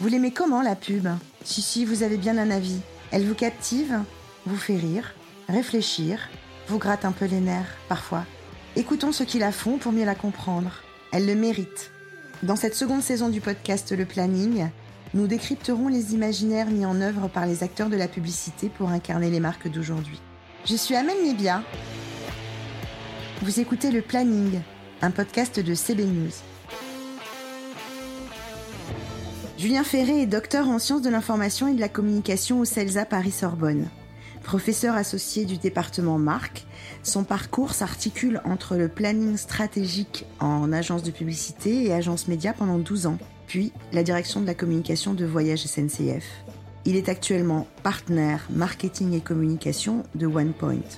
Vous l'aimez comment la pub? Si, si, vous avez bien un avis. Elle vous captive, vous fait rire, réfléchir, vous gratte un peu les nerfs, parfois. Écoutons ceux qui la font pour mieux la comprendre. Elle le mérite. Dans cette seconde saison du podcast Le Planning, nous décrypterons les imaginaires mis en œuvre par les acteurs de la publicité pour incarner les marques d'aujourd'hui. Je suis Amel Nibia. Vous écoutez Le Planning, un podcast de CB News. Julien Ferré est docteur en sciences de l'information et de la communication au CELSA Paris-Sorbonne. Professeur associé du département marque, son parcours s'articule entre le planning stratégique en agence de publicité et agence média pendant 12 ans, puis la direction de la communication de Voyage SNCF. Il est actuellement partenaire marketing et communication de OnePoint.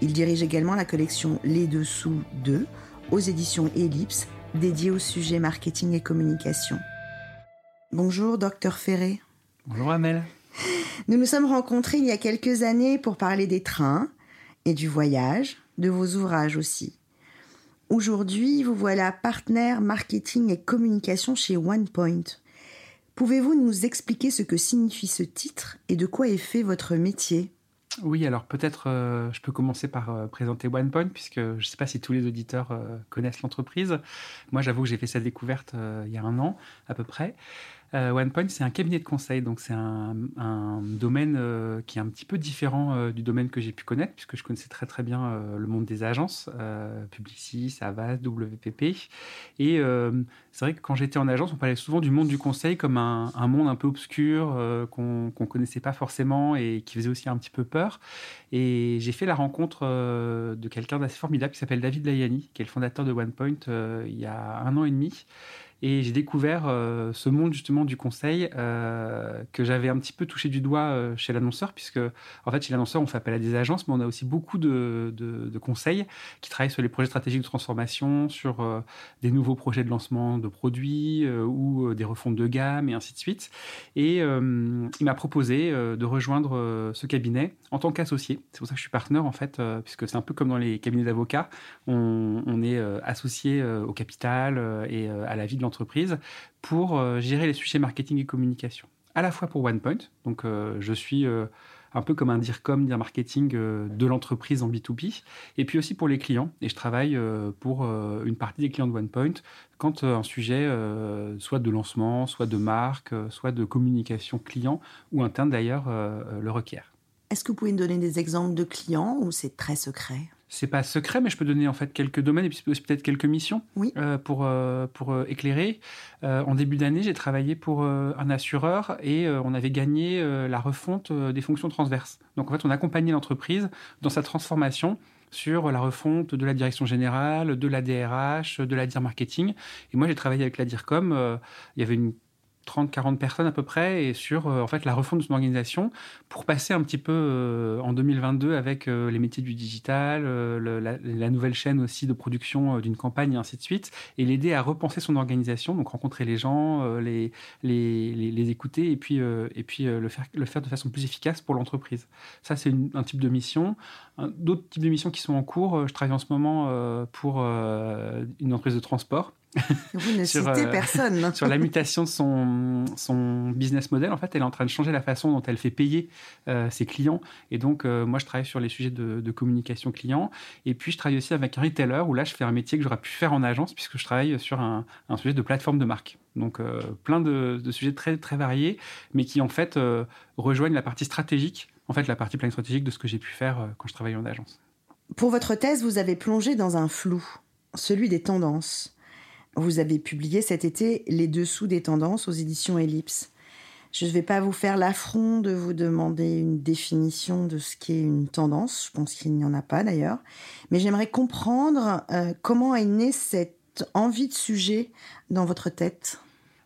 Il dirige également la collection Les Dessous 2 aux éditions Ellipse, dédiée au sujet marketing et communication. Bonjour, docteur Ferré. Bonjour Amel. Nous nous sommes rencontrés il y a quelques années pour parler des trains et du voyage, de vos ouvrages aussi. Aujourd'hui, vous voilà partenaire marketing et communication chez OnePoint. Pouvez-vous nous expliquer ce que signifie ce titre et de quoi est fait votre métier? Oui, alors peut-être euh, je peux commencer par euh, présenter OnePoint, puisque je ne sais pas si tous les auditeurs euh, connaissent l'entreprise. Moi, j'avoue que j'ai fait sa découverte il y a un an à peu près. Euh, OnePoint, c'est un cabinet de conseil, donc c'est un, domaine euh, qui est un petit peu différent euh, du domaine que j'ai pu connaître, puisque je connaissais très très bien le monde des agences, Publicis, Avast, WPP. Et c'est vrai que quand j'étais en agence, on parlait souvent du monde du conseil comme un, monde un peu obscur, qu'on ne connaissait pas forcément et qui faisait aussi un petit peu peur. Et j'ai fait la rencontre de quelqu'un d'assez formidable qui s'appelle David Layani, qui est le fondateur de OnePoint il y a un an et demi. Et j'ai découvert euh, ce monde justement du conseil euh, que j'avais un petit peu touché du doigt euh, chez l'annonceur, puisque en fait chez l'annonceur on fait appel à des agences, mais on a aussi beaucoup de, de, conseils qui travaillent sur les projets stratégiques de transformation, sur des nouveaux projets de lancement de produits ou des refontes de gamme et ainsi de suite. Et il m'a proposé de rejoindre ce cabinet en tant qu'associé. C'est pour ça que je suis partenaire en fait, puisque c'est un peu comme dans les cabinets d'avocats, on, on, est associé au capital et à la vie de entreprise pour euh, gérer les sujets marketing et communication. À la fois pour OnePoint, donc euh, je suis euh, un peu comme un DIRCOM, dire marketing de l'entreprise en B2B, et puis aussi pour les clients. Et je travaille pour une partie des clients de OnePoint quand un sujet, soit de lancement, soit de marque, soit de communication client ou interne d'ailleurs, le requiert. Est-ce que vous pouvez me donner des exemples de clients ou c'est très secret? C'est pas secret, mais je peux donner en fait quelques domaines et puis peut-être quelques missions oui. euh, pour euh, pour euh, éclairer. En début d'année, j'ai travaillé pour un assureur et on avait gagné la refonte des fonctions transverses. Donc en fait, on accompagnait l'entreprise dans sa transformation sur la refonte de la direction générale, de la DRH, de la DIR marketing. Et moi, j'ai travaillé avec la DIRCOM. il y avait une 30-40 personnes à peu près et sur euh, en fait la refonte de son organisation pour passer un petit peu euh, en 2022 avec euh, les métiers du digital, la, nouvelle chaîne aussi de production d'une campagne et ainsi de suite et l'aider à repenser son organisation donc rencontrer les gens, les, les, les, écouter et puis et puis le faire le faire de façon plus efficace pour l'entreprise. Ça c'est un type de mission. D'autres types de missions qui sont en cours, je travaille en ce moment pour une entreprise de transport vous ne sur, citez euh, personne. sur la mutation de son, son business model, en fait, elle est en train de changer la façon dont elle fait payer euh, ses clients. Et donc, euh, moi, je travaille sur les sujets de, de, communication client. Et puis, je travaille aussi avec un retailer où là, je fais un métier que j'aurais pu faire en agence puisque je travaille sur un, un sujet de plateforme de marque. Donc, plein de, de, sujets très, très variés, mais qui, en fait, rejoignent la partie stratégique, en fait, la partie pleine stratégique de ce que j'ai pu faire quand je travaillais en agence. Pour votre thèse, vous avez plongé dans un flou, celui des tendances. Vous avez publié cet été Les dessous des tendances aux éditions Ellipse. Je ne vais pas vous faire l'affront de vous demander une définition de ce qu'est une tendance, je pense qu'il n'y en a pas d'ailleurs, mais j'aimerais comprendre euh, comment est née cette envie de sujet dans votre tête?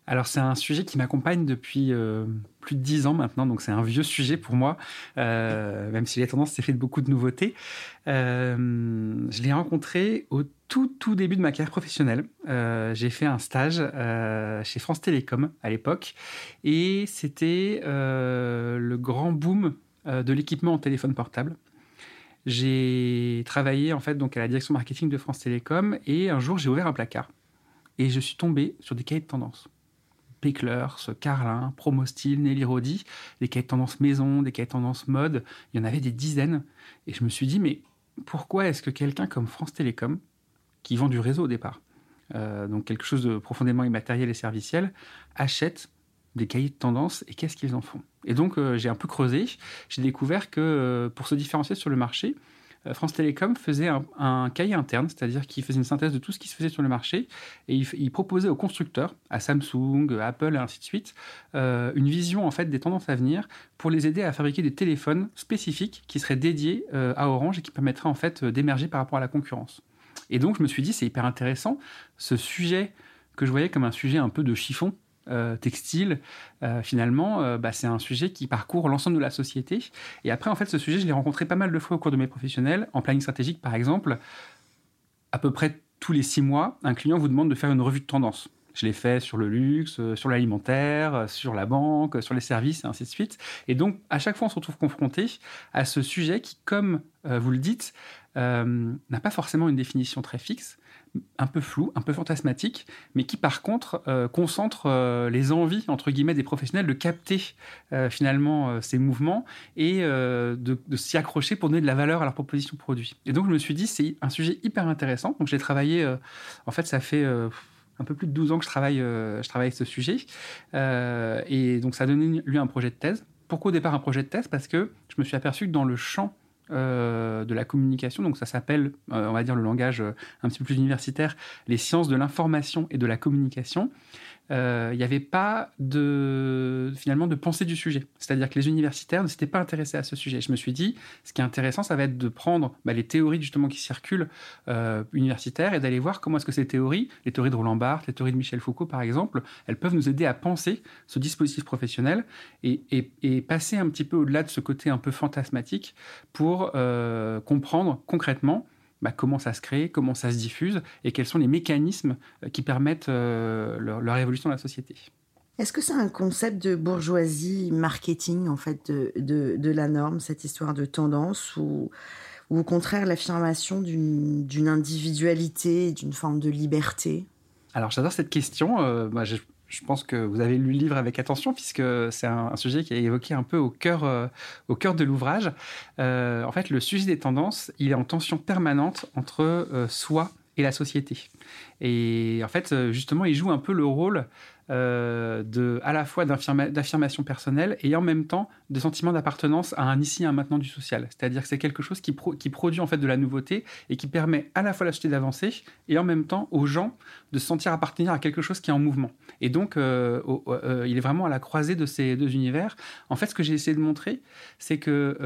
Alors c'est un sujet qui m'accompagne depuis euh, plus de dix ans maintenant, donc c'est un vieux sujet pour moi, euh, même si les tendances c'est fait de beaucoup de nouveautés. Euh, je l'ai rencontré au tout tout début de ma carrière professionnelle. J'ai fait un stage chez France Télécom à l'époque, et c'était le grand boom de l'équipement en téléphone portable. J'ai travaillé en fait donc à la direction marketing de France Télécom, et un jour j'ai ouvert un placard et je suis tombé sur des cahiers de tendance Pecklers, Carlin, Promostyle, Nelly Rodi, des cahiers de tendance maison, des cahiers de tendance mode, il y en avait des dizaines. Et je me suis dit, mais pourquoi est-ce que quelqu'un comme France Télécom, qui vend du réseau au départ, euh, donc quelque chose de profondément immatériel et serviciel, achète des cahiers de tendance et qu'est-ce qu'ils en font? Et donc euh, j'ai un peu creusé, j'ai découvert que euh, pour se différencier sur le marché, France Télécom faisait un, cahier interne, c'est-à-dire qu'il faisait une synthèse de tout ce qui se faisait sur le marché et il, proposait aux constructeurs, à Samsung, Apple et ainsi de suite, une vision en fait des tendances à venir pour les aider à fabriquer des téléphones spécifiques qui seraient dédiés à Orange et qui permettraient en fait d'émerger par rapport à la concurrence. Et donc, je me suis dit, c'est hyper intéressant, ce sujet que je voyais comme un sujet un peu de chiffon, euh, textile, euh, finalement, euh, bah, c'est un sujet qui parcourt l'ensemble de la société. Et après, en fait, ce sujet, je l'ai rencontré pas mal de fois au cours de mes professionnels. En planning stratégique, par exemple, à peu près tous les six mois, un client vous demande de faire une revue de tendance. Je l'ai fait sur le luxe, sur l'alimentaire, sur la banque, sur les services, et ainsi de suite. Et donc, à chaque fois, on se retrouve confronté à ce sujet qui, comme vous le dites, euh, n'a pas forcément une définition très fixe, un peu floue, un peu fantasmatique, mais qui par contre euh, concentre euh, les envies entre guillemets des professionnels de capter finalement ces mouvements et de, s'y accrocher pour donner de la valeur à leur proposition produit. Et donc je me suis dit c'est un sujet hyper intéressant. Donc j'ai travaillé, en fait ça fait un peu plus de 12 ans que je travaille, je travaille ce sujet, et donc ça a donné lui un projet de thèse. Pourquoi au départ un projet de thèse? Parce que je me suis aperçu que dans le champ euh, de la communication, donc ça s'appelle, euh, on va dire le langage euh, un petit peu plus universitaire, les sciences de l'information et de la communication il euh, n'y avait pas de, finalement de pensée du sujet. C'est-à-dire que les universitaires ne s'étaient pas intéressés à ce sujet. Je me suis dit, ce qui est intéressant, ça va être de prendre bah, les théories justement qui circulent euh, universitaires et d'aller voir comment est-ce que ces théories, les théories de Roland Barthes, les théories de Michel Foucault par exemple, elles peuvent nous aider à penser ce dispositif professionnel et, passer un petit peu au-delà de ce côté un peu fantasmatique pour euh, comprendre concrètement bah, comment ça se crée, comment ça se diffuse et quels sont les mécanismes euh, qui permettent euh, leur, évolution dans la société. Est-ce que c'est un concept de bourgeoisie marketing en fait de, de, la norme, cette histoire de tendance ou, ou au contraire l'affirmation d'une individualité, d'une forme de liberté? Alors j'adore cette question. Euh, je, je pense que vous avez lu le livre avec attention puisque c'est un, sujet qui est évoqué un peu au cœur, euh, de l'ouvrage. Euh, en fait, le sujet des tendances, il est en tension permanente entre euh, soi et la société. Et en fait, justement, il joue un peu le rôle euh, à la fois d'affirmation personnelle et en même temps de sentiment d'appartenance à un ici et un maintenant du social. C'est-à-dire que c'est quelque chose qui, qui, produit en fait de la nouveauté et qui permet à la fois à la société d'avancer et en même temps aux gens de se sentir appartenir à quelque chose qui est en mouvement. Et donc, euh, euh, il est vraiment à la croisée de ces deux univers. En fait, ce que j'ai essayé de montrer, c'est que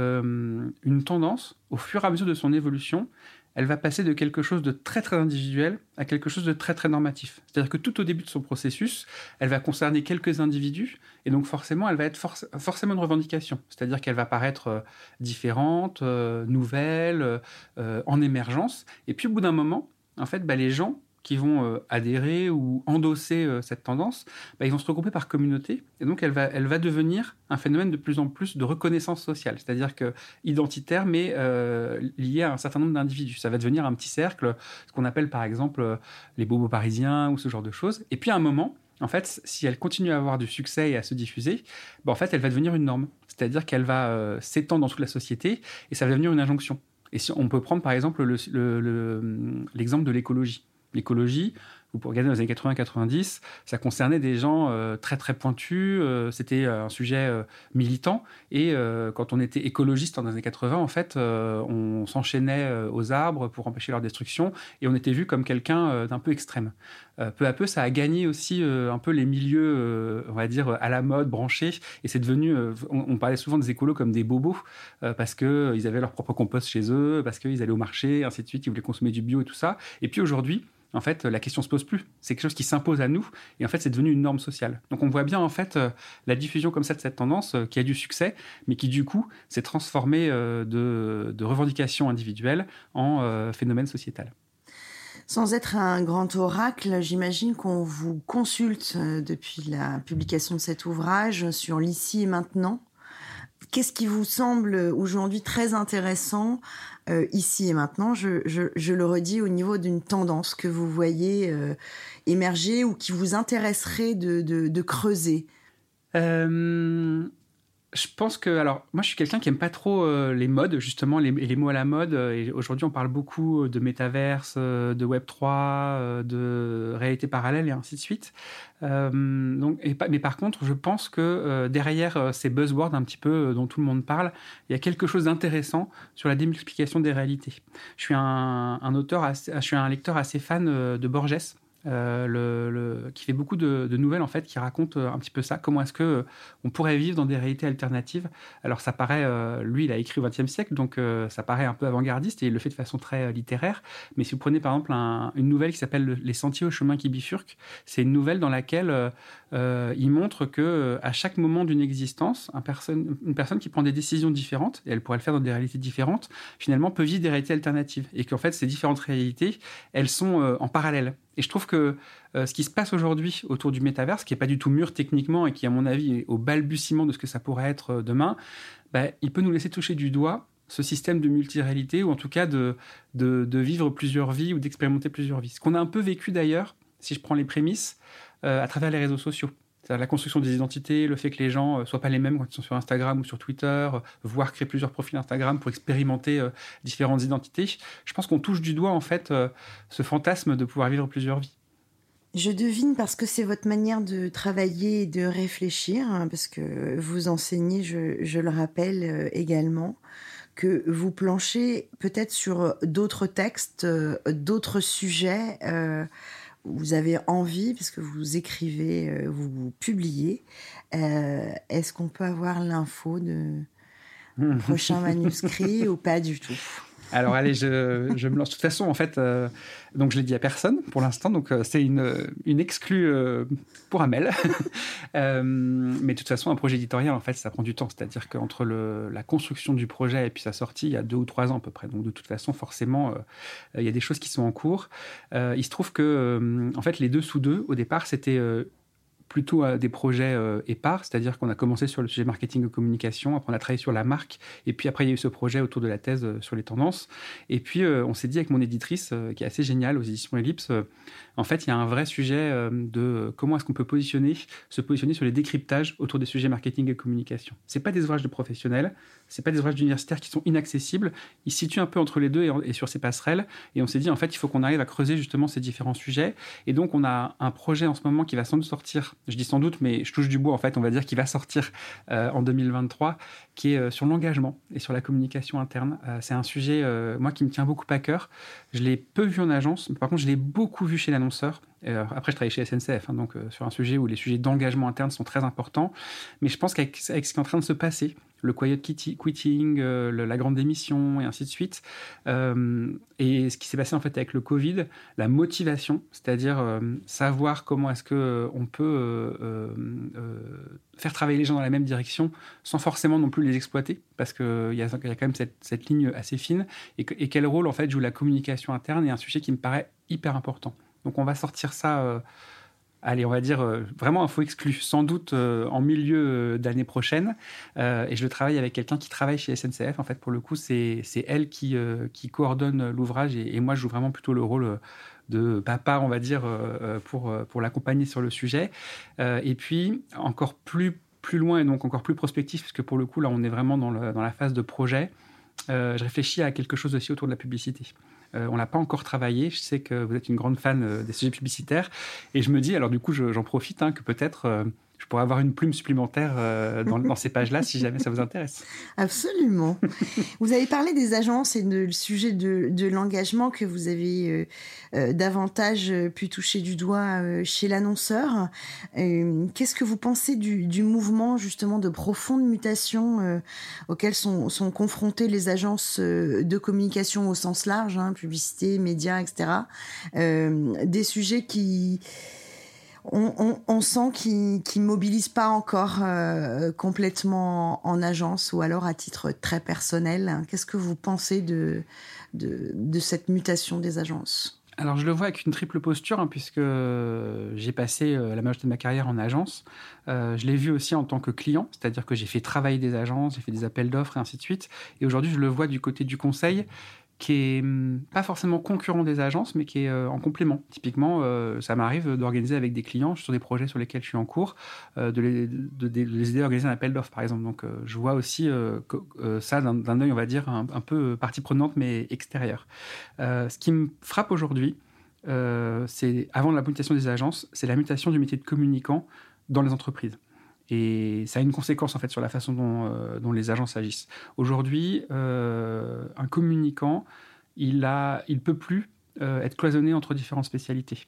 une tendance, au fur et à mesure de son évolution, elle va passer de quelque chose de très très individuel à quelque chose de très très normatif. C'est-à-dire que tout au début de son processus, elle va concerner quelques individus et donc forcément elle va être forcément une revendication. C'est-à-dire qu'elle va paraître euh, différente, euh, nouvelle, euh, en émergence. Et puis au bout d'un moment, en fait, bah, les gens qui vont euh, adhérer ou endosser euh, cette tendance, bah, ils vont se regrouper par communauté. Et donc, elle va, devenir un phénomène de plus en plus de reconnaissance sociale, c'est-à-dire que identitaire, mais euh, lié à un certain nombre d'individus. Ça va devenir un petit cercle, ce qu'on appelle par exemple les bobos parisiens ou ce genre de choses. Et puis, à un moment, en fait, si elle continue à avoir du succès et à se diffuser, bah, en fait, elle va devenir une norme. C'est-à-dire qu'elle va s'étendre dans toute la société et ça va devenir une injonction. Et on peut prendre par exemple l'exemple de l'écologie l'écologie, vous regarder dans les années 80-90, ça concernait des gens euh, très très pointus, euh, c'était euh, un sujet militant, et quand on était écologiste dans les années 80, en fait, on s'enchaînait aux arbres pour empêcher leur destruction, et on était vu comme quelqu'un d'un peu extrême. peu à peu, ça a gagné aussi un peu les milieux, on va dire, à la mode, branchés, et c'est devenu, on, parlait souvent des écolos comme des bobos, parce qu'ils avaient leur propre compost chez eux, parce qu'ils allaient au marché, ainsi de suite, ils voulaient consommer du bio et tout ça. Et puis aujourd'hui, en fait, la question se pose plus. C'est quelque chose qui s'impose à nous, et en fait, c'est devenu une norme sociale. Donc, on voit bien en fait euh, la diffusion comme ça de cette tendance euh, qui a du succès, mais qui du coup s'est transformée euh, de, de revendication individuelle en phénomène sociétal. Sans être un grand oracle, j'imagine qu'on vous consulte depuis la publication de cet ouvrage sur l'ici et maintenant. Qu'est-ce qui vous semble aujourd'hui très intéressant ici et maintenant. Je, je, le redis au niveau d'une tendance que vous voyez émerger ou qui vous intéresserait de, de, de creuser je pense que, alors, moi, je suis quelqu'un qui aime pas trop euh, les modes, justement, les, mots à la mode. Et aujourd'hui, on parle beaucoup de métaverse, euh, de Web 3, euh, de réalité parallèle et ainsi de suite. donc, mais par contre, je pense que derrière ces buzzwords un petit peu dont tout le monde parle, il y a quelque chose d'intéressant sur la démultiplication des réalités. Je suis un auteur, je suis un lecteur assez fan de Borges. Euh, qui fait beaucoup de, nouvelles en fait, qui racontent euh, un petit peu ça. Comment est-ce que euh, on pourrait vivre dans des réalités alternatives? Alors ça paraît, lui, il a écrit au XXe siècle, donc ça paraît un peu avant-gardiste et il le fait de façon très littéraire. Mais si vous prenez par exemple une nouvelle qui s'appelle Les sentiers au chemin qui bifurquent, c'est une nouvelle dans laquelle il montre que à chaque moment d'une existence, une personne qui prend des décisions différentes, et elle pourrait le faire dans des réalités différentes, finalement peut vivre des réalités alternatives et qu'en fait ces différentes réalités, elles sont en parallèle. Et je trouve que euh, ce qui se passe aujourd'hui autour du métaverse, qui n'est pas du tout mûr techniquement et qui, à mon avis, est au balbutiement de ce que ça pourrait être euh, demain, bah, il peut nous laisser toucher du doigt ce système de multiréalité, ou en tout cas de, vivre plusieurs vies ou d'expérimenter plusieurs vies. Ce qu'on a un peu vécu d'ailleurs, si je prends les prémices, euh, à travers les réseaux sociaux. La construction des identités, le fait que les gens ne soient pas les mêmes quand ils sont sur Instagram ou sur Twitter, voire créer plusieurs profils Instagram pour expérimenter différentes identités. Je pense qu'on touche du doigt en fait ce fantasme de pouvoir vivre plusieurs vies. Je devine parce que c'est votre manière de travailler et de réfléchir, hein, parce que vous enseignez, je, le rappelle euh, également, que vous planchez peut-être sur d'autres textes, euh, d'autres sujets. Euh, vous avez envie, parce que vous écrivez, vous, publiez. Est-ce qu'on peut avoir l'info de prochain manuscrit ou pas du tout? Alors allez, je, me lance. De toute façon, en fait, euh, donc je l'ai dit à personne pour l'instant, donc euh, c'est une, une exclue euh, pour Amel. mais de toute façon, un projet éditorial, en fait, ça prend du temps. C'est-à-dire qu'entre la construction du projet et puis sa sortie, il y a deux ou trois ans à peu près. Donc de toute façon, forcément, il y a des choses qui sont en cours. il se trouve que, en fait, les deux sous deux, au départ, c'était plutôt à des projets euh, épars, c'est-à-dire qu'on a commencé sur le sujet marketing et communication, après on a travaillé sur la marque, et puis après il y a eu ce projet autour de la thèse euh, sur les tendances. Et puis euh, on s'est dit avec mon éditrice, qui est assez géniale aux éditions Ellipse, en fait il y a un vrai sujet de comment est-ce qu'on peut positionner, se positionner sur les décryptages autour des sujets marketing et communication. C'est pas des ouvrages de professionnels, c'est pas des ouvrages d'universitaires qui sont inaccessibles, ils situent un peu entre les deux et, et sur ces passerelles, et on s'est dit en fait il faut qu'on arrive à creuser justement ces différents sujets, et donc on a un projet en ce moment qui va sans doute sortir je dis sans doute, mais je touche du bois en fait, on va dire qu'il va sortir euh, en 2023, qui est euh, sur l'engagement et sur la communication interne. Euh, c'est un sujet, moi, qui me tient beaucoup à cœur. Je l'ai peu vu en agence, mais par contre, je l'ai beaucoup vu chez l'annonceur. Après, je travaille chez SNCF, hein, donc sur un sujet où les sujets d'engagement interne sont très importants. Mais je pense qu'avec ce qui est en train de se passer, le quiet quitting, euh, la grande démission et ainsi de suite. Euh, et ce qui s'est passé en fait avec le Covid, la motivation, c'est-à-dire euh, savoir comment est-ce que on peut faire travailler les gens dans la même direction sans forcément non plus les exploiter, parce qu'il y, a quand même cette, cette ligne assez fine. Et, et, quel rôle en fait joue la communication interne est un sujet qui me paraît hyper important. Donc on va sortir ça allez, on va dire euh, vraiment faux exclu, sans doute euh, en milieu euh, d'année prochaine. et je le travaille avec quelqu'un qui travaille chez SNCF. En fait, pour le coup, c'est elle qui, qui coordonne l'ouvrage et, moi, je joue vraiment plutôt le rôle de papa, on va dire, pour, pour l'accompagner sur le sujet. et puis, encore plus, plus loin et donc encore plus prospectif, puisque pour le coup, là, on est vraiment dans, dans la phase de projet. je réfléchis à quelque chose aussi autour de la publicité. Euh, on l'a pas encore travaillé. Je sais que vous êtes une grande fan euh, des sujets publicitaires. Et je me dis, alors du coup, j'en profite, hein, que peut-être euh, je pourrais avoir une plume supplémentaire euh, dans, ces pages-là si jamais ça vous intéresse. Absolument. vous avez parlé des agences et le sujet de, l'engagement que vous avez euh, euh, davantage pu toucher du doigt chez l'annonceur. Qu'est-ce que vous pensez du, mouvement justement de profonde mutation auquel sont, sont confrontées les agences de communication au sens large, hein, publicité, médias, etc. des sujets qui on, sent qu'ils ne mobilisent pas encore euh, complètement en agence ou alors à titre très personnel. Qu'est-ce que vous pensez de, cette mutation des agences? Alors je le vois avec une triple posture, hein, puisque j'ai passé la majorité de ma carrière en agence. je l'ai vu aussi en tant que client, c'est-à-dire que j'ai fait travailler des agences, j'ai fait des appels d'offres et ainsi de suite. Et aujourd'hui, je le vois du côté du conseil qui est hum, pas forcément concurrent des agences, mais qui est euh, en complément. Typiquement, euh, ça m'arrive d'organiser avec des clients sur des projets sur lesquels je suis en cours, euh, de, les, aider à organiser un appel d'offres, par exemple. Donc, je vois aussi ça d'un œil, on va dire, un, peu partie prenante, mais extérieure. ce qui me frappe aujourd'hui, c'est, avant la mutation des agences, c'est la mutation du métier de communicant dans les entreprises. Et ça a une conséquence en fait sur la façon dont, euh, les agences agissent. Aujourd'hui, euh, un communicant, il ne peut plus euh, être cloisonné entre différentes spécialités.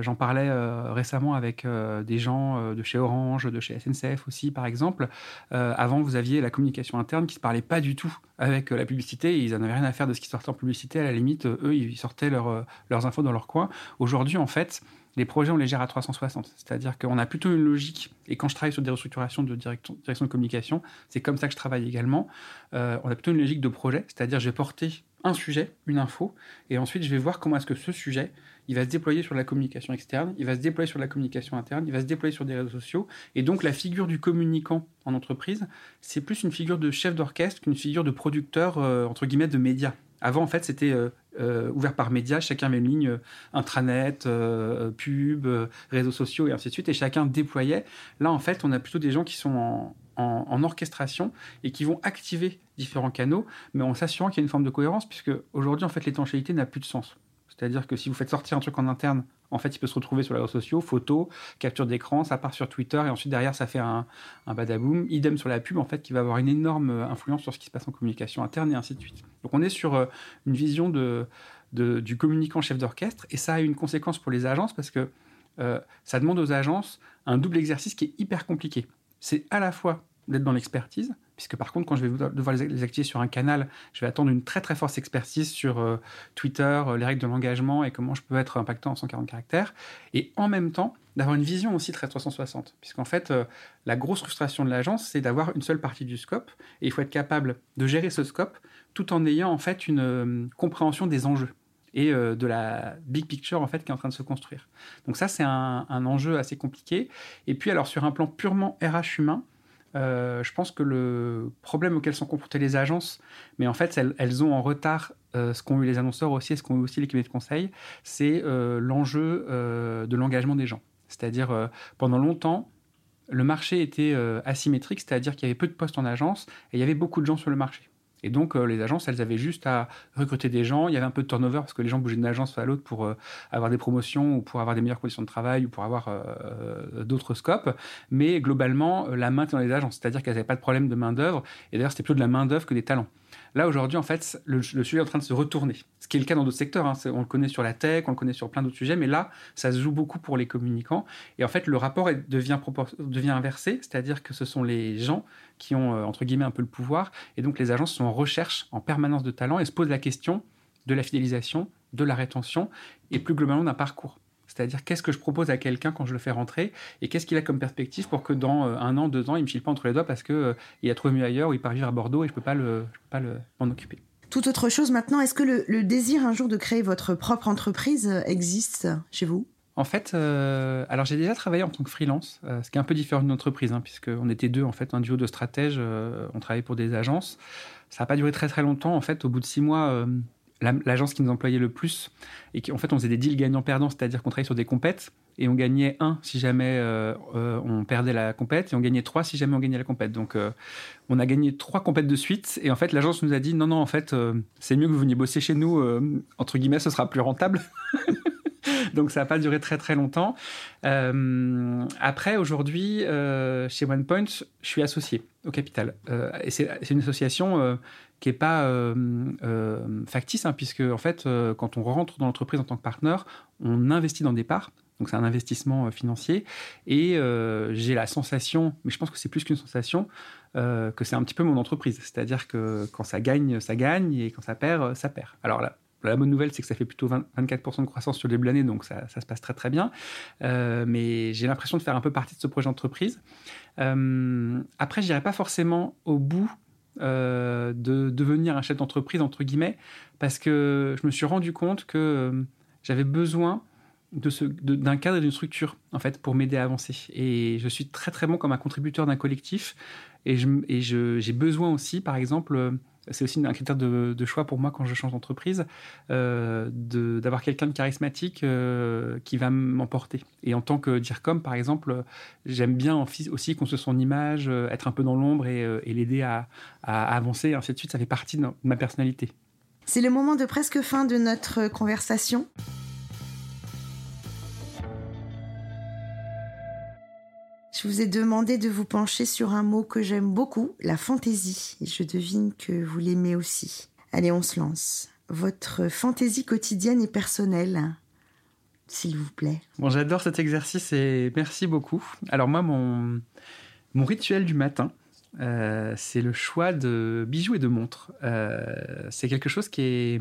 J'en parlais récemment avec des gens de chez Orange, de chez SNCF aussi, par exemple. avant, vous aviez la communication interne qui ne se parlait pas du tout avec la publicité. ils n'en avaient rien à faire de ce qui sortait en publicité. À la limite, eux, ils sortaient leurs infos dans leur coin. Aujourd'hui, en fait, les projets, on les gère à 360. C'est-à-dire qu'on a plutôt une logique. Et quand je travaille sur des restructurations de direction, de communication, c'est comme ça que je travaille également. Euh, on a plutôt une logique de projet. C'est-à-dire, je vais porter un sujet, une info, et ensuite, je vais voir comment est-ce que ce sujet, il va se déployer sur la communication externe, il va se déployer sur la communication interne, il va se déployer sur des réseaux sociaux. Et donc, la figure du communicant en entreprise, c'est plus une figure de chef d'orchestre qu'une figure de producteur, euh, entre guillemets, de médias. Avant, en fait, c'était euh, euh, ouvert par médias. Chacun avait une ligne euh, intranet, pub, réseaux sociaux et ainsi de suite. Et chacun déployait. Là, en fait, on a plutôt des gens qui sont en, en orchestration et qui vont activer différents canaux, mais en s'assurant qu'il y a une forme de cohérence, puisque aujourd'hui, en fait, l'étanchéité n'a plus de sens. C'est-à-dire que si vous faites sortir un truc en interne en fait, il peut se retrouver sur les réseaux sociaux, photos, capture d'écran, ça part sur Twitter et ensuite derrière ça fait un, un badaboom. Idem sur la pub, en fait, qui va avoir une énorme euh, influence sur ce qui se passe en communication interne et ainsi de suite. Donc on est sur euh, une vision de, du communicant chef d'orchestre et ça a une conséquence pour les agences parce que euh, ça demande aux agences un double exercice qui est hyper compliqué. C'est à la fois d'être dans l'expertise, puisque par contre, quand je vais devoir les activer sur un canal, je vais attendre une très très forte expertise sur euh, Twitter, euh, les règles de l'engagement et comment je peux être impactant en 140 caractères, et en même temps d'avoir une vision aussi très 360, puisqu'en fait, euh, la grosse frustration de l'agence, c'est d'avoir une seule partie du scope, et il faut être capable de gérer ce scope tout en ayant en fait une compréhension des enjeux et de la big picture en fait qui est en train de se construire. Donc ça c'est un, un, enjeu assez compliqué. Et puis alors sur un plan purement RH humain, euh, je pense que le problème auquel sont confrontées les agences, mais en fait, elles, ont en retard euh, ce qu'ont eu les annonceurs aussi et ce qu'ont eu aussi les cabinets de conseil, c'est euh, l'enjeu de l'engagement des gens. C'est-à-dire, pendant longtemps, le marché était asymétrique, c'est-à-dire qu'il y avait peu de postes en agence et il y avait beaucoup de gens sur le marché. Et donc, euh, les agences, elles avaient juste à recruter des gens. Il y avait un peu de turnover parce que les gens bougeaient d'une agence à l'autre pour euh, avoir des promotions ou pour avoir des meilleures conditions de travail ou pour avoir euh, d'autres scopes. Mais globalement, la main était dans les agences. C'est-à-dire qu'elles n'avaient pas de problème de main-d'œuvre. Et d'ailleurs, c'était plutôt de la main-d'œuvre que des talents. Là, aujourd'hui, en fait, le, sujet est en train de se retourner. Ce qui est le cas dans d'autres secteurs. Hein. On le connaît sur la tech, on le connaît sur plein d'autres sujets, mais là, ça se joue beaucoup pour les communicants. Et en fait, le rapport devient, inversé, c'est-à-dire que ce sont les gens qui ont, euh, entre guillemets, un peu le pouvoir. Et donc, les agences sont en recherche en permanence de talent et se posent la question de la fidélisation, de la rétention et plus globalement d'un parcours. C'est-à-dire qu'est-ce que je propose à quelqu'un quand je le fais rentrer et qu'est-ce qu'il a comme perspective pour que dans euh, un an, deux ans, il me file pas entre les doigts parce qu'il euh, il a trouvé mieux ailleurs ou il part vivre à Bordeaux et je peux pas le, peux pas m'en occuper. Tout autre chose maintenant, est-ce que le, désir un jour de créer votre propre entreprise existe chez vous? En fait, euh, alors j'ai déjà travaillé en tant que freelance, ce qui est un peu différent d'une entreprise, hein, puisqu'on était deux, en fait, un duo de stratèges, on travaillait pour des agences. Ça n'a pas duré très très longtemps. En fait, au bout de six mois, l'agence qui nous employait le plus et qu'en fait on faisait des deals gagnants-perdants, c'est-à-dire qu'on travaillait sur des compètes et on gagnait un si jamais euh, euh, on perdait la compète et on gagnait trois si jamais on gagnait la compète. Donc euh, on a gagné trois compètes de suite et en fait l'agence nous a dit non non en fait c'est mieux que vous veniez bosser chez nous entre guillemets ce sera plus rentable. Donc ça n'a pas duré très très longtemps. après aujourd'hui chez OnePoint je suis associé au capital et c'est une association qui est pas euh, euh, factice, hein, puisque en fait, euh, quand on rentre dans l'entreprise en tant que partenaire, on investit dans des parts. Donc c'est un investissement financier et j'ai la sensation, mais je pense que c'est plus qu'une sensation, que c'est un petit peu mon entreprise. C'est-à-dire que quand ça gagne, ça gagne et quand ça perd, ça perd. Alors là, la bonne nouvelle, c'est que ça fait plutôt 24% de croissance sur le début de l'année, donc ça, se passe très très bien. mais j'ai l'impression de faire un peu partie de ce projet d'entreprise. après, je n'irai pas forcément au bout euh, de devenir un chef d'entreprise, entre guillemets, parce que je me suis rendu compte que euh, j'avais besoin d'un cadre et d'une structure en fait pour m'aider à avancer. Et je suis très très bon comme un contributeur d'un collectif. Et, je, et j'ai besoin aussi, par exemple, c'est aussi un critère de, choix pour moi quand je change d'entreprise, euh, d'avoir quelqu'un de charismatique euh, qui va m'emporter. Et en tant que DIRCOM, par exemple, j'aime bien aussi construire son image, euh, être un peu dans l'ombre et, l'aider à, à, avancer, et ainsi de suite. Ça fait partie de ma personnalité. C'est le moment de presque fin de notre conversation. Je vous ai demandé de vous pencher sur un mot que j'aime beaucoup, la fantaisie. Je devine que vous l'aimez aussi. Allez, on se lance. Votre fantaisie quotidienne et personnelle, s'il vous plaît. Bon, j'adore cet exercice et merci beaucoup. Alors moi, mon, rituel du matin, euh, c'est le choix de bijoux et de montres. Euh, c'est quelque chose qui est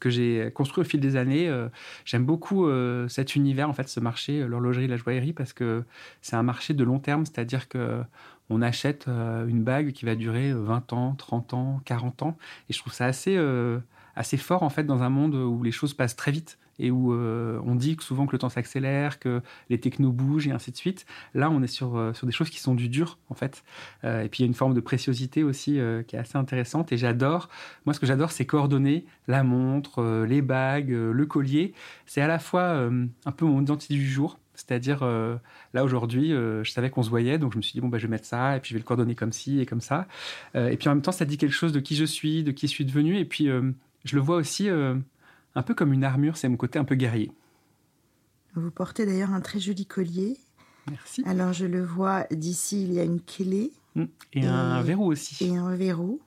que j'ai construit au fil des années. Euh, j'aime beaucoup euh, cet univers, en fait, ce marché, euh, l'horlogerie, la joaillerie, parce que c'est un marché de long terme, c'est-à-dire que on achète une bague qui va durer 20 ans, 30 ans, 40 ans, et je trouve ça assez, assez fort, en fait, dans un monde où les choses passent très vite et où euh, on dit souvent que le temps s'accélère, que les technos bougent et ainsi de suite. Là, on est sur, euh, des choses qui sont du dur, en fait. Euh, et puis, il y a une forme de préciosité aussi qui est assez intéressante. Et j'adore, moi, ce que j'adore, c'est coordonner la montre, les bagues, le collier. C'est à la fois un peu mon identité du jour. C'est-à-dire, là aujourd'hui, je savais qu'on se voyait, donc je me suis dit, bon, bah, je vais mettre ça, et puis je vais le coordonner comme ci et comme ça. et puis en même temps, ça dit quelque chose de qui je suis, de qui je suis devenu. Et puis, je le vois aussi un peu comme une armure, c'est mon côté un peu guerrier. Vous portez d'ailleurs un très joli collier. Merci. Alors je le vois d'ici, il y a une clé. Mm. Et, un verrou aussi. Et un verrou.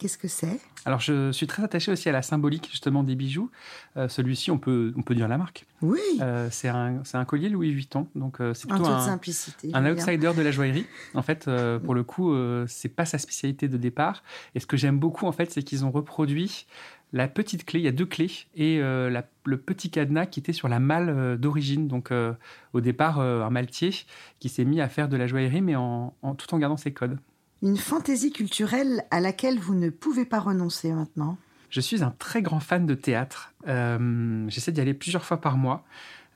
Qu'est-ce que c'est? Alors je suis très attaché aussi à la symbolique justement des bijoux. Euh, celui-ci, on peut, on peut dire la marque. Oui. Euh, c'est un, un, collier Louis Vuitton, donc euh, c'est plutôt un, simplicité, un outsider de la joaillerie. En fait, pour le coup, c'est pas sa spécialité de départ. Et ce que j'aime beaucoup en fait, c'est qu'ils ont reproduit la petite clé, il y a deux clés, et euh, le petit cadenas qui était sur la malle euh, d'origine. Donc euh, au départ, un maltier qui s'est mis à faire de la joaillerie, mais en, tout en gardant ses codes. Une fantaisie culturelle à laquelle vous ne pouvez pas renoncer maintenant Je suis un très grand fan de théâtre. J'essaie d'y aller plusieurs fois par mois.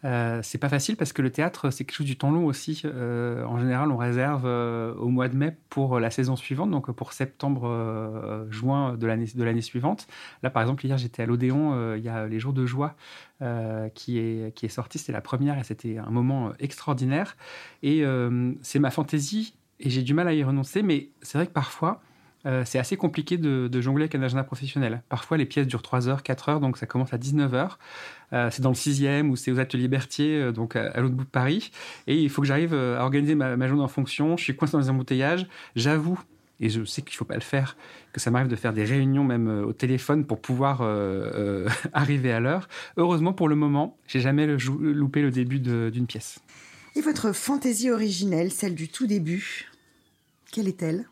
Euh, c'est pas facile parce que le théâtre, c'est quelque chose du temps long aussi. Euh, en général, on réserve euh, au mois de mai pour la saison suivante, donc pour septembre, juin de l'année, de l'année suivante. Là, par exemple, hier, j'étais à l'Odéon, il y a Les Jours de Joie qui, est, qui est sorti, c'était la première et c'était un moment extraordinaire. Et c'est ma fantaisie et j'ai du mal à y renoncer, mais c'est vrai que parfois, c'est assez compliqué de, jongler avec un agenda professionnel. Parfois, les pièces durent 3 heures, 4 heures, donc ça commence à 19 heures. Euh, c'est dans le sixième ou c'est aux ateliers Berthier, euh, donc à, l'autre bout de Paris. Et il faut que j'arrive euh, à organiser ma, journée en fonction. Je suis coincé dans les embouteillages. J'avoue et je sais qu'il ne faut pas le faire, que ça m'arrive de faire des réunions même au téléphone pour pouvoir arriver à l'heure. Heureusement, pour le moment, j'ai jamais loupé le début d'une pièce. Et votre fantaisie originelle, celle du tout début, quelle est-elle?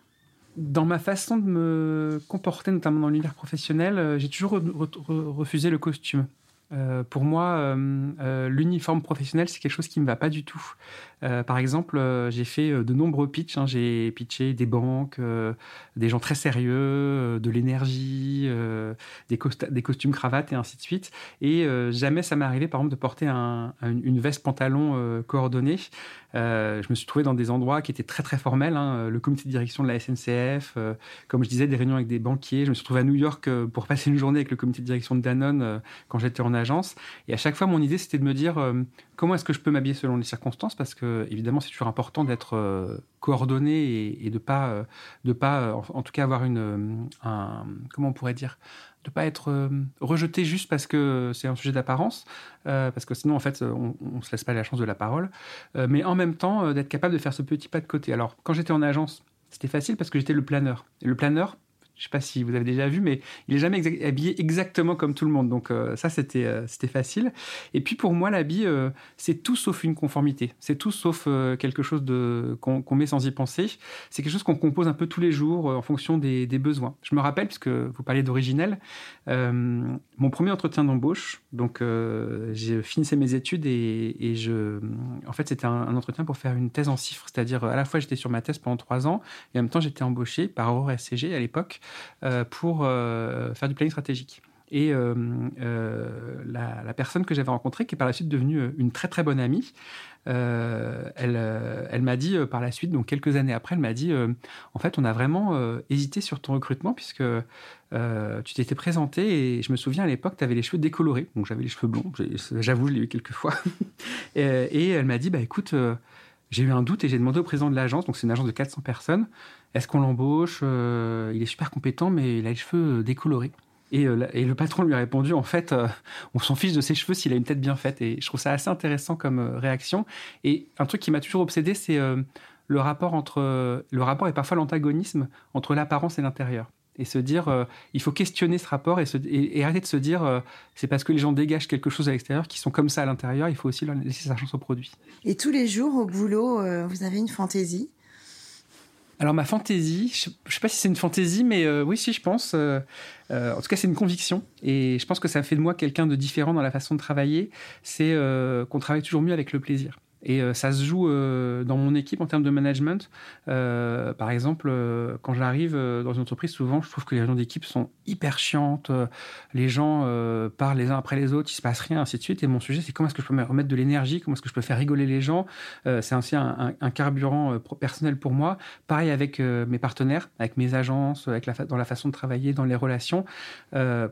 Dans ma façon de me comporter, notamment dans l'univers professionnel, j'ai toujours refusé le costume. Euh, pour moi, euh, euh, l'uniforme professionnel, c'est quelque chose qui ne me va pas du tout. Par exemple, j'ai fait de nombreux pitchs. Hein. J'ai pitché des banques, des gens très sérieux, de l'énergie, des, des, costumes cravates et ainsi de suite. Et jamais ça m'est arrivé, par exemple, de porter une veste pantalon coordonnée. je me suis trouvé dans des endroits qui étaient très très formels. Hein. Le comité de direction de la SNCF, comme je disais, des réunions avec des banquiers. Je me suis trouvé à New York pour passer une journée avec le comité de direction de Danone quand j'étais en agence. Et à chaque fois, mon idée, c'était de me dire euh, comment est-ce que je peux m'habiller selon les circonstances, parce que évidemment, c'est toujours important d'être euh, coordonné et, de pas, euh, de pas, en, tout cas, avoir une, un, comment on pourrait dire, de pas être rejeté juste parce que c'est un sujet d'apparence, parce que sinon, en fait, on, on se laisse pas la chance de la parole. mais en même temps, d'être capable de faire ce petit pas de côté. Alors, quand j'étais en agence, c'était facile parce que j'étais le planeur. Et le planeur, je sais pas si vous avez déjà vu, mais il est jamais habillé exactement comme tout le monde. Donc euh, ça, c'était euh, c'était facile. Et puis pour moi, l'habit, euh, c'est tout sauf une conformité. C'est tout sauf quelque chose qu'on met sans y penser. C'est quelque chose qu'on compose un peu tous les jours en fonction des, besoins. Je me rappelle, puisque vous parlez d'originel, mon premier entretien d'embauche. Donc j'ai finissé mes études et, je, en fait, c'était un, entretien pour faire une thèse en chiffres, c'est-à-dire à la fois j'étais sur ma thèse pendant trois ans et en même temps j'étais embauché par Aurore SCG à l'époque pour euh, faire du planning stratégique. Et la, la, personne que j'avais rencontrée, qui est par la suite devenue une très très bonne amie, euh, elle, euh, m'a dit euh, par la suite, donc quelques années après, elle m'a dit en fait, on a vraiment hésité sur ton recrutement puisque tu t'étais présenté et je me souviens à l'époque, tu avais les cheveux décolorés. Donc j'avais les cheveux blonds, j'avoue, je l'ai eu quelques fois. et, elle m'a dit bah écoute, j'ai eu un doute et j'ai demandé au président de l'agence, donc c'est une agence de 400 personnes, est-ce qu'on l'embauche Il est super compétent, mais il a les cheveux décolorés. Euh, et, le patron lui a répondu, en fait, euh, on s'en fiche de ses cheveux s'il a une tête bien faite. Et je trouve ça assez intéressant comme euh, réaction. Et un truc qui m'a toujours obsédé, c'est le rapport entre le rapport et parfois l'antagonisme entre l'apparence et l'intérieur. Et se dire, il faut questionner ce rapport et, arrêter de se dire, c'est parce que les gens dégagent quelque chose à l'extérieur qu'ils sont comme ça à l'intérieur. Il faut aussi leur laisser sa chance au produit. Et tous les jours au boulot, vous avez une fantaisie alors ma fantaisie, je, ne sais pas si c'est une fantaisie, mais euh, oui, si je pense. Euh, euh, en tout cas, c'est une conviction, et je pense que ça fait de moi quelqu'un de différent dans la façon de travailler. C'est qu'on travaille toujours mieux avec le plaisir. Et euh, ça se joue euh, dans mon équipe en termes de management. Euh, par exemple, quand j'arrive dans une entreprise, souvent, je trouve que les réunions d'équipe sont hyper chiantes. les gens parlent les uns après les autres, il se passe rien, ainsi de suite. Et mon sujet, c'est comment est-ce que je peux me remettre de l'énergie, comment est-ce que je peux faire rigoler les gens. c'est aussi un, carburant personnel pour moi. Pareil avec mes partenaires, avec mes agences, avec dans la façon de travailler, dans les relations.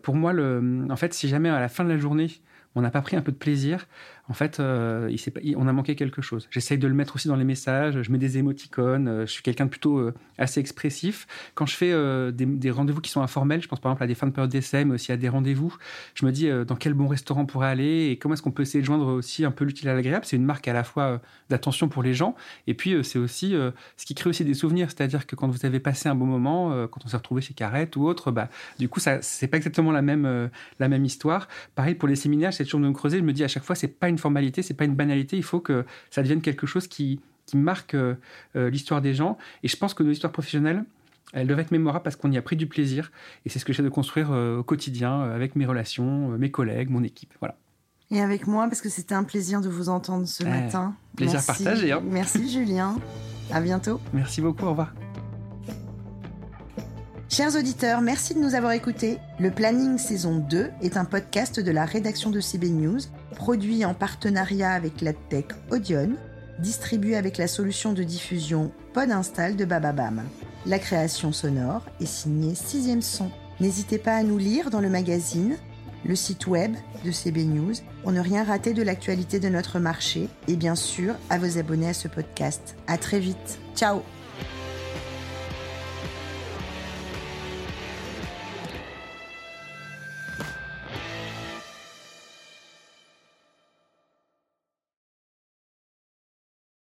pour moi, en fait, si jamais à la fin de la journée, on n'a pas pris un peu de plaisir, en fait, euh, on a manqué quelque chose. J'essaye de le mettre aussi dans les messages. Je mets des émoticônes. Euh, je suis quelqu'un de plutôt euh, assez expressif. Quand je fais des, rendez-vous qui sont informels, je pense par exemple à des fins de période d'essai, mais aussi à des rendez-vous, je me dis dans quel bon restaurant on pourrait aller et comment est-ce qu'on peut essayer de joindre aussi un peu l'utile à l'agréable. C'est une marque à la fois d'attention pour les gens et puis c'est aussi ce qui crée aussi des souvenirs. C'est-à-dire que quand vous avez passé un bon moment, quand on s'est retrouvé chez Carrette ou autre, bah, du coup, ça c'est pas exactement la même, la même histoire. Pareil pour les séminaires, c'est toujours de me creuser. Je me dis à chaque fois, c'est pas une formalité, c'est pas une banalité. Il faut que ça devienne quelque chose qui, qui marque euh, euh, l'histoire des gens. Et je pense que nos histoires professionnelles, elles doivent être mémorables parce qu'on y a pris du plaisir. Et c'est ce que j'essaie de construire euh, au quotidien avec mes relations, mes collègues, mon équipe. Voilà. Et avec moi, parce que c'était un plaisir de vous entendre ce matin. Plaisir partagé. Hein. Merci Julien. À bientôt. Merci beaucoup. Au revoir. Chers auditeurs, merci de nous avoir écoutés. Le Planning saison 2 est un podcast de la rédaction de CB News, produit en partenariat avec la tech Audion, distribué avec la solution de diffusion Podinstall de Bababam. La création sonore est signée Sixième Son. N'hésitez pas à nous lire dans le magazine, le site web de CB News pour ne rien rater de l'actualité de notre marché et bien sûr à vos abonnés à ce podcast. À très vite. Ciao